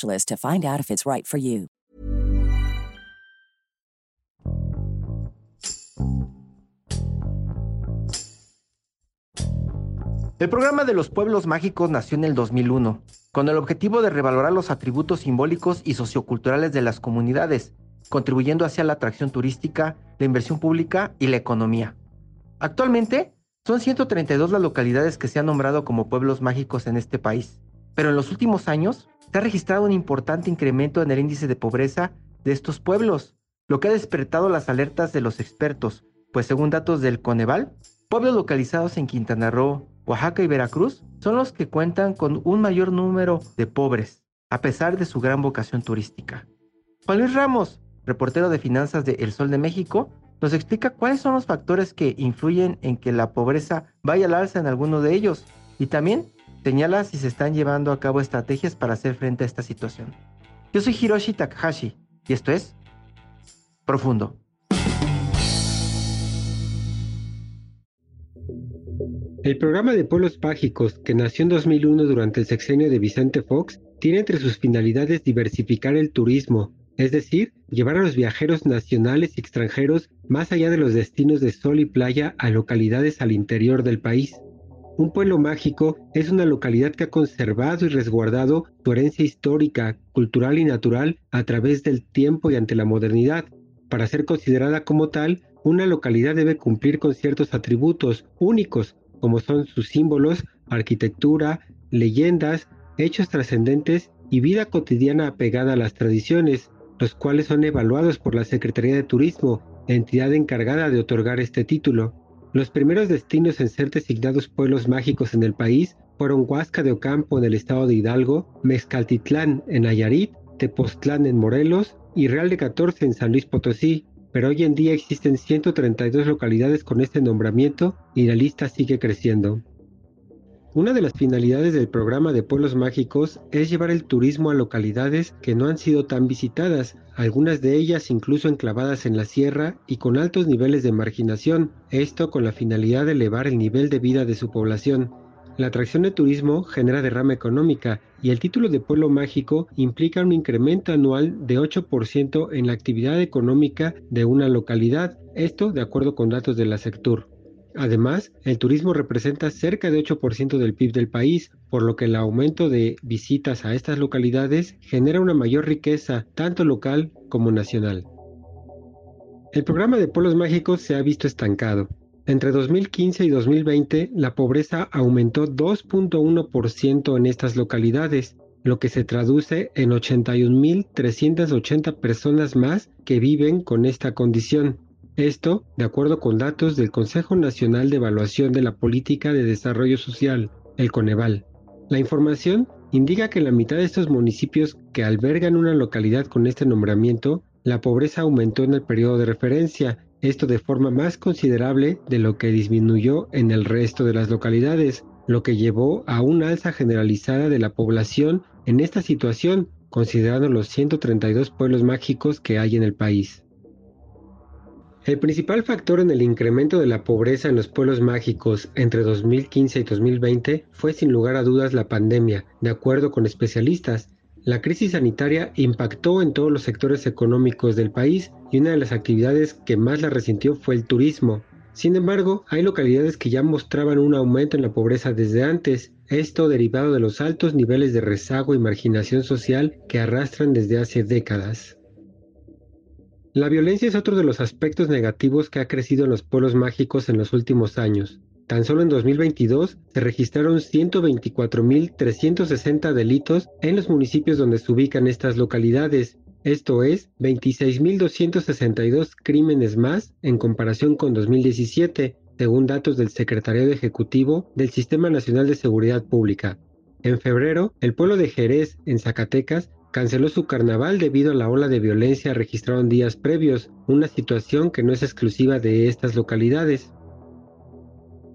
to find out if it's right for you. El programa de los pueblos mágicos nació en el 2001, con el objetivo de revalorar los atributos simbólicos y socioculturales de las comunidades, contribuyendo hacia la atracción turística, la inversión pública y la economía. Actualmente, son 132 las localidades que se han nombrado como pueblos mágicos en este país, pero en los últimos años se ha registrado un importante incremento en el índice de pobreza de estos pueblos, lo que ha despertado las alertas de los expertos, pues según datos del Coneval, pueblos localizados en Quintana Roo, Oaxaca y Veracruz son los que cuentan con un mayor número de pobres, a pesar de su gran vocación turística. Juan Luis Ramos, reportero de finanzas de El Sol de México, nos explica cuáles son los factores que influyen en que la pobreza vaya al alza en alguno de ellos y también señala si se están llevando a cabo estrategias para hacer frente a esta situación. Yo soy Hiroshi Takahashi y esto es Profundo. El programa de Pueblos Mágicos, que nació en 2001 durante el sexenio de Vicente Fox, tiene entre sus finalidades diversificar el turismo, es decir, llevar a los viajeros nacionales y extranjeros más allá de los destinos de sol y playa a localidades al interior del país. Un pueblo mágico es una localidad que ha conservado y resguardado su herencia histórica, cultural y natural a través del tiempo y ante la modernidad. Para ser considerada como tal, una localidad debe cumplir con ciertos atributos únicos, como son sus símbolos, arquitectura, leyendas, hechos trascendentes y vida cotidiana apegada a las tradiciones, los cuales son evaluados por la Secretaría de Turismo, entidad encargada de otorgar este título. Los primeros destinos en ser designados pueblos mágicos en el país fueron Huasca de Ocampo en el estado de Hidalgo, Mezcaltitlán en Nayarit, Tepoztlán en Morelos y Real de 14 en San Luis Potosí, pero hoy en día existen 132 localidades con este nombramiento y la lista sigue creciendo. Una de las finalidades del programa de Pueblos Mágicos es llevar el turismo a localidades que no han sido tan visitadas, algunas de ellas incluso enclavadas en la sierra y con altos niveles de marginación, esto con la finalidad de elevar el nivel de vida de su población. La atracción de turismo genera derrama económica y el título de pueblo mágico implica un incremento anual de 8% en la actividad económica de una localidad, esto de acuerdo con datos de la Sectur. Además, el turismo representa cerca de 8% del PIB del país, por lo que el aumento de visitas a estas localidades genera una mayor riqueza tanto local como nacional. El programa de Pueblos Mágicos se ha visto estancado. Entre 2015 y 2020, la pobreza aumentó 2.1% en estas localidades, lo que se traduce en 81.380 personas más que viven con esta condición. Esto, de acuerdo con datos del Consejo Nacional de Evaluación de la Política de Desarrollo Social, el Coneval. La información indica que en la mitad de estos municipios que albergan una localidad con este nombramiento, la pobreza aumentó en el periodo de referencia, esto de forma más considerable de lo que disminuyó en el resto de las localidades, lo que llevó a una alza generalizada de la población en esta situación, considerando los 132 pueblos mágicos que hay en el país. El principal factor en el incremento de la pobreza en los pueblos mágicos entre 2015 y 2020 fue sin lugar a dudas la pandemia. De acuerdo con especialistas, la crisis sanitaria impactó en todos los sectores económicos del país y una de las actividades que más la resintió fue el turismo. Sin embargo, hay localidades que ya mostraban un aumento en la pobreza desde antes. esto derivado de los altos niveles de rezago y marginación social que arrastran desde hace décadas. La violencia es otro de los aspectos negativos que ha crecido en los pueblos mágicos en los últimos años. Tan solo en 2022 se registraron 124.360 delitos en los municipios donde se ubican estas localidades, esto es 26.262 crímenes más en comparación con 2017, según datos del Secretariado Ejecutivo del Sistema Nacional de Seguridad Pública. En febrero, el pueblo de Jerez, en Zacatecas, canceló su carnaval debido a la ola de violencia registrada en días previos, una situación que no es exclusiva de estas localidades.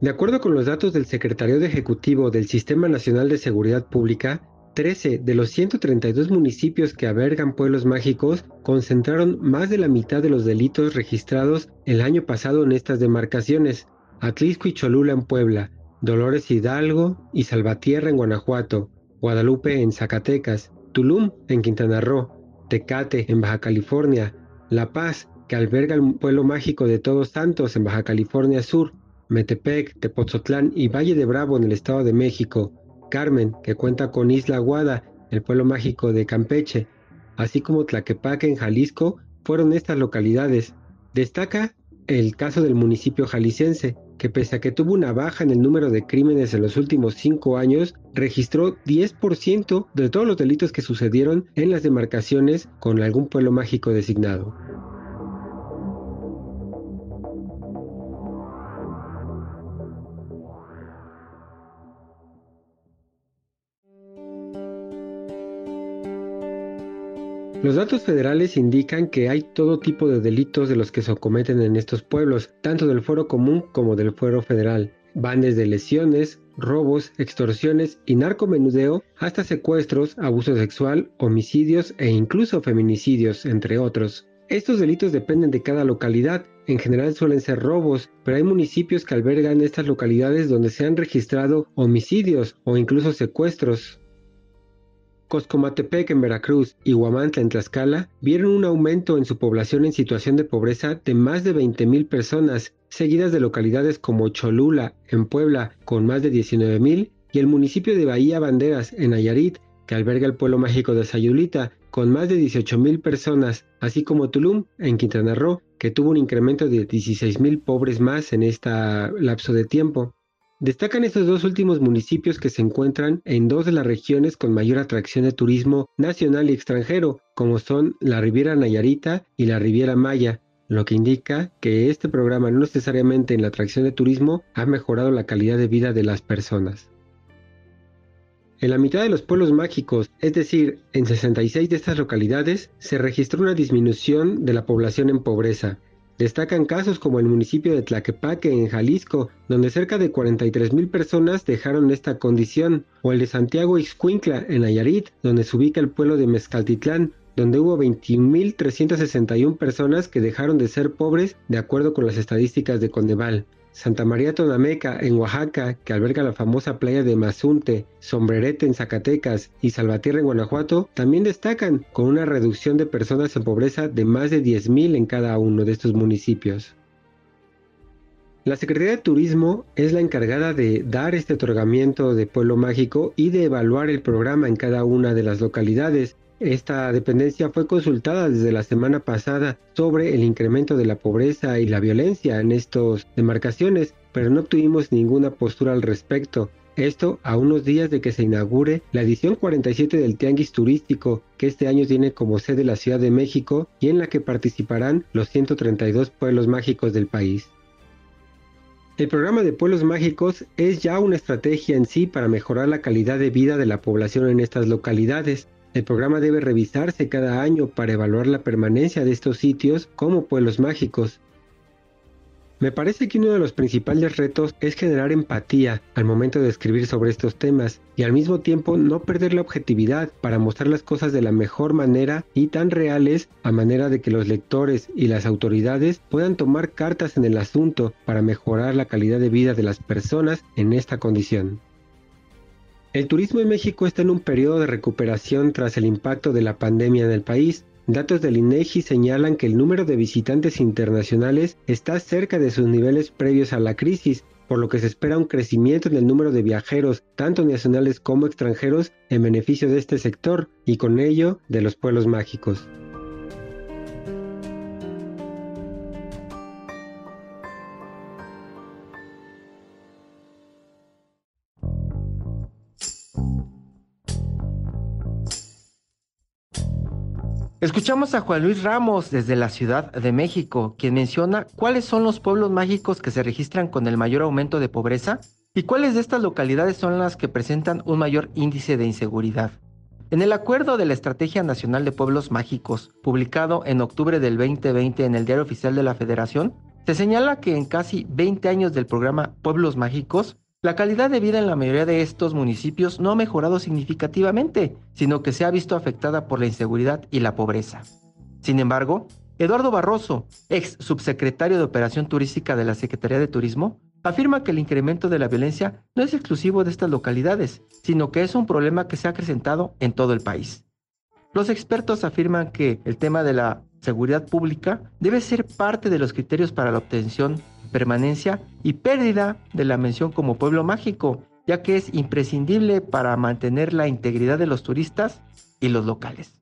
De acuerdo con los datos del Secretariado Ejecutivo del Sistema Nacional de Seguridad Pública, 13 de los 132 municipios que albergan pueblos mágicos concentraron más de la mitad de los delitos registrados el año pasado en estas demarcaciones. Atlisco y Cholula en Puebla, Dolores Hidalgo y Salvatierra en Guanajuato, Guadalupe en Zacatecas, Tulum en Quintana Roo, Tecate en Baja California, La Paz, que alberga el pueblo mágico de Todos Santos en Baja California Sur, Metepec, Tepoztlán y Valle de Bravo en el Estado de México, Carmen, que cuenta con Isla Guada, el pueblo mágico de Campeche, así como Tlaquepaque en Jalisco, fueron estas localidades. Destaca el caso del municipio jalisciense, que pese a que tuvo una baja en el número de crímenes en los últimos cinco años, registró 10% de todos los delitos que sucedieron en las demarcaciones con algún pueblo mágico designado. Los datos federales indican que hay todo tipo de delitos de los que se cometen en estos pueblos, tanto del fuero común como del fuero federal. Van desde lesiones, robos, extorsiones y narcomenudeo hasta secuestros, abuso sexual, homicidios e incluso feminicidios, entre otros. Estos delitos dependen de cada localidad, en general suelen ser robos, pero hay municipios que albergan estas localidades donde se han registrado homicidios o incluso secuestros. Coscomatepec en Veracruz y Huamantla en Tlaxcala vieron un aumento en su población en situación de pobreza de más de 20.000 personas, seguidas de localidades como Cholula en Puebla con más de 19.000 y el municipio de Bahía Banderas en Nayarit, que alberga el pueblo mágico de Sayulita con más de 18.000 personas, así como Tulum en Quintana Roo, que tuvo un incremento de 16.000 pobres más en este lapso de tiempo. Destacan estos dos últimos municipios que se encuentran en dos de las regiones con mayor atracción de turismo nacional y extranjero, como son la Riviera Nayarita y la Riviera Maya, lo que indica que este programa no necesariamente en la atracción de turismo ha mejorado la calidad de vida de las personas. En la mitad de los pueblos mágicos, es decir, en 66 de estas localidades, se registró una disminución de la población en pobreza, Destacan casos como el municipio de Tlaquepaque en Jalisco, donde cerca de 43 mil personas dejaron esta condición, o el de Santiago Ixcuincla en Nayarit, donde se ubica el pueblo de Mezcaltitlán, donde hubo 21.361 personas que dejaron de ser pobres de acuerdo con las estadísticas de Coneval. Santa María Tonameca en Oaxaca, que alberga la famosa playa de Mazunte, Sombrerete en Zacatecas y Salvatierra en Guanajuato, también destacan con una reducción de personas en pobreza de más de 10.000 en cada uno de estos municipios. La Secretaría de Turismo es la encargada de dar este otorgamiento de pueblo mágico y de evaluar el programa en cada una de las localidades, esta dependencia fue consultada desde la semana pasada sobre el incremento de la pobreza y la violencia en estas demarcaciones, pero no obtuvimos ninguna postura al respecto. Esto a unos días de que se inaugure la edición 47 del Tianguis Turístico, que este año tiene como sede la Ciudad de México y en la que participarán los 132 pueblos mágicos del país. El programa de pueblos mágicos es ya una estrategia en sí para mejorar la calidad de vida de la población en estas localidades. El programa debe revisarse cada año para evaluar la permanencia de estos sitios como pueblos mágicos. Me parece que uno de los principales retos es generar empatía al momento de escribir sobre estos temas y al mismo tiempo no perder la objetividad para mostrar las cosas de la mejor manera y tan reales a manera de que los lectores y las autoridades puedan tomar cartas en el asunto para mejorar la calidad de vida de las personas en esta condición. El turismo en México está en un periodo de recuperación tras el impacto de la pandemia en el país. Datos del INEGI señalan que el número de visitantes internacionales está cerca de sus niveles previos a la crisis, por lo que se espera un crecimiento en el número de viajeros, tanto nacionales como extranjeros, en beneficio de este sector y con ello de los pueblos mágicos. Escuchamos a Juan Luis Ramos desde la Ciudad de México, quien menciona cuáles son los pueblos mágicos que se registran con el mayor aumento de pobreza y cuáles de estas localidades son las que presentan un mayor índice de inseguridad. En el acuerdo de la Estrategia Nacional de Pueblos Mágicos, publicado en octubre del 2020 en el Diario Oficial de la Federación, se señala que en casi 20 años del programa Pueblos Mágicos, la calidad de vida en la mayoría de estos municipios no ha mejorado significativamente, sino que se ha visto afectada por la inseguridad y la pobreza. Sin embargo, Eduardo Barroso, ex subsecretario de Operación Turística de la Secretaría de Turismo, afirma que el incremento de la violencia no es exclusivo de estas localidades, sino que es un problema que se ha acrecentado en todo el país. Los expertos afirman que el tema de la seguridad pública debe ser parte de los criterios para la obtención permanencia y pérdida de la mención como pueblo mágico, ya que es imprescindible para mantener la integridad de los turistas y los locales.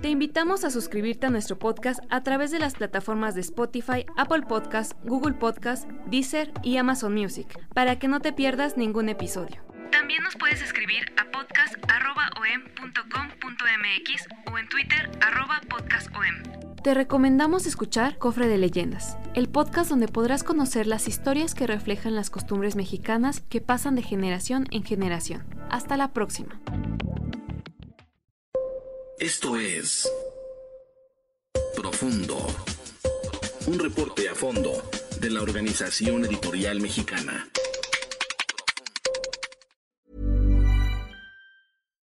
Te invitamos a suscribirte a nuestro podcast a través de las plataformas de Spotify, Apple Podcast, Google Podcast, Deezer y Amazon Music, para que no te pierdas ningún episodio. También nos puedes escribir a podcast.om.com.mx o en Twitter podcastom. Te recomendamos escuchar Cofre de Leyendas, el podcast donde podrás conocer las historias que reflejan las costumbres mexicanas que pasan de generación en generación. Hasta la próxima. Esto es Profundo, un reporte a fondo de la Organización Editorial Mexicana.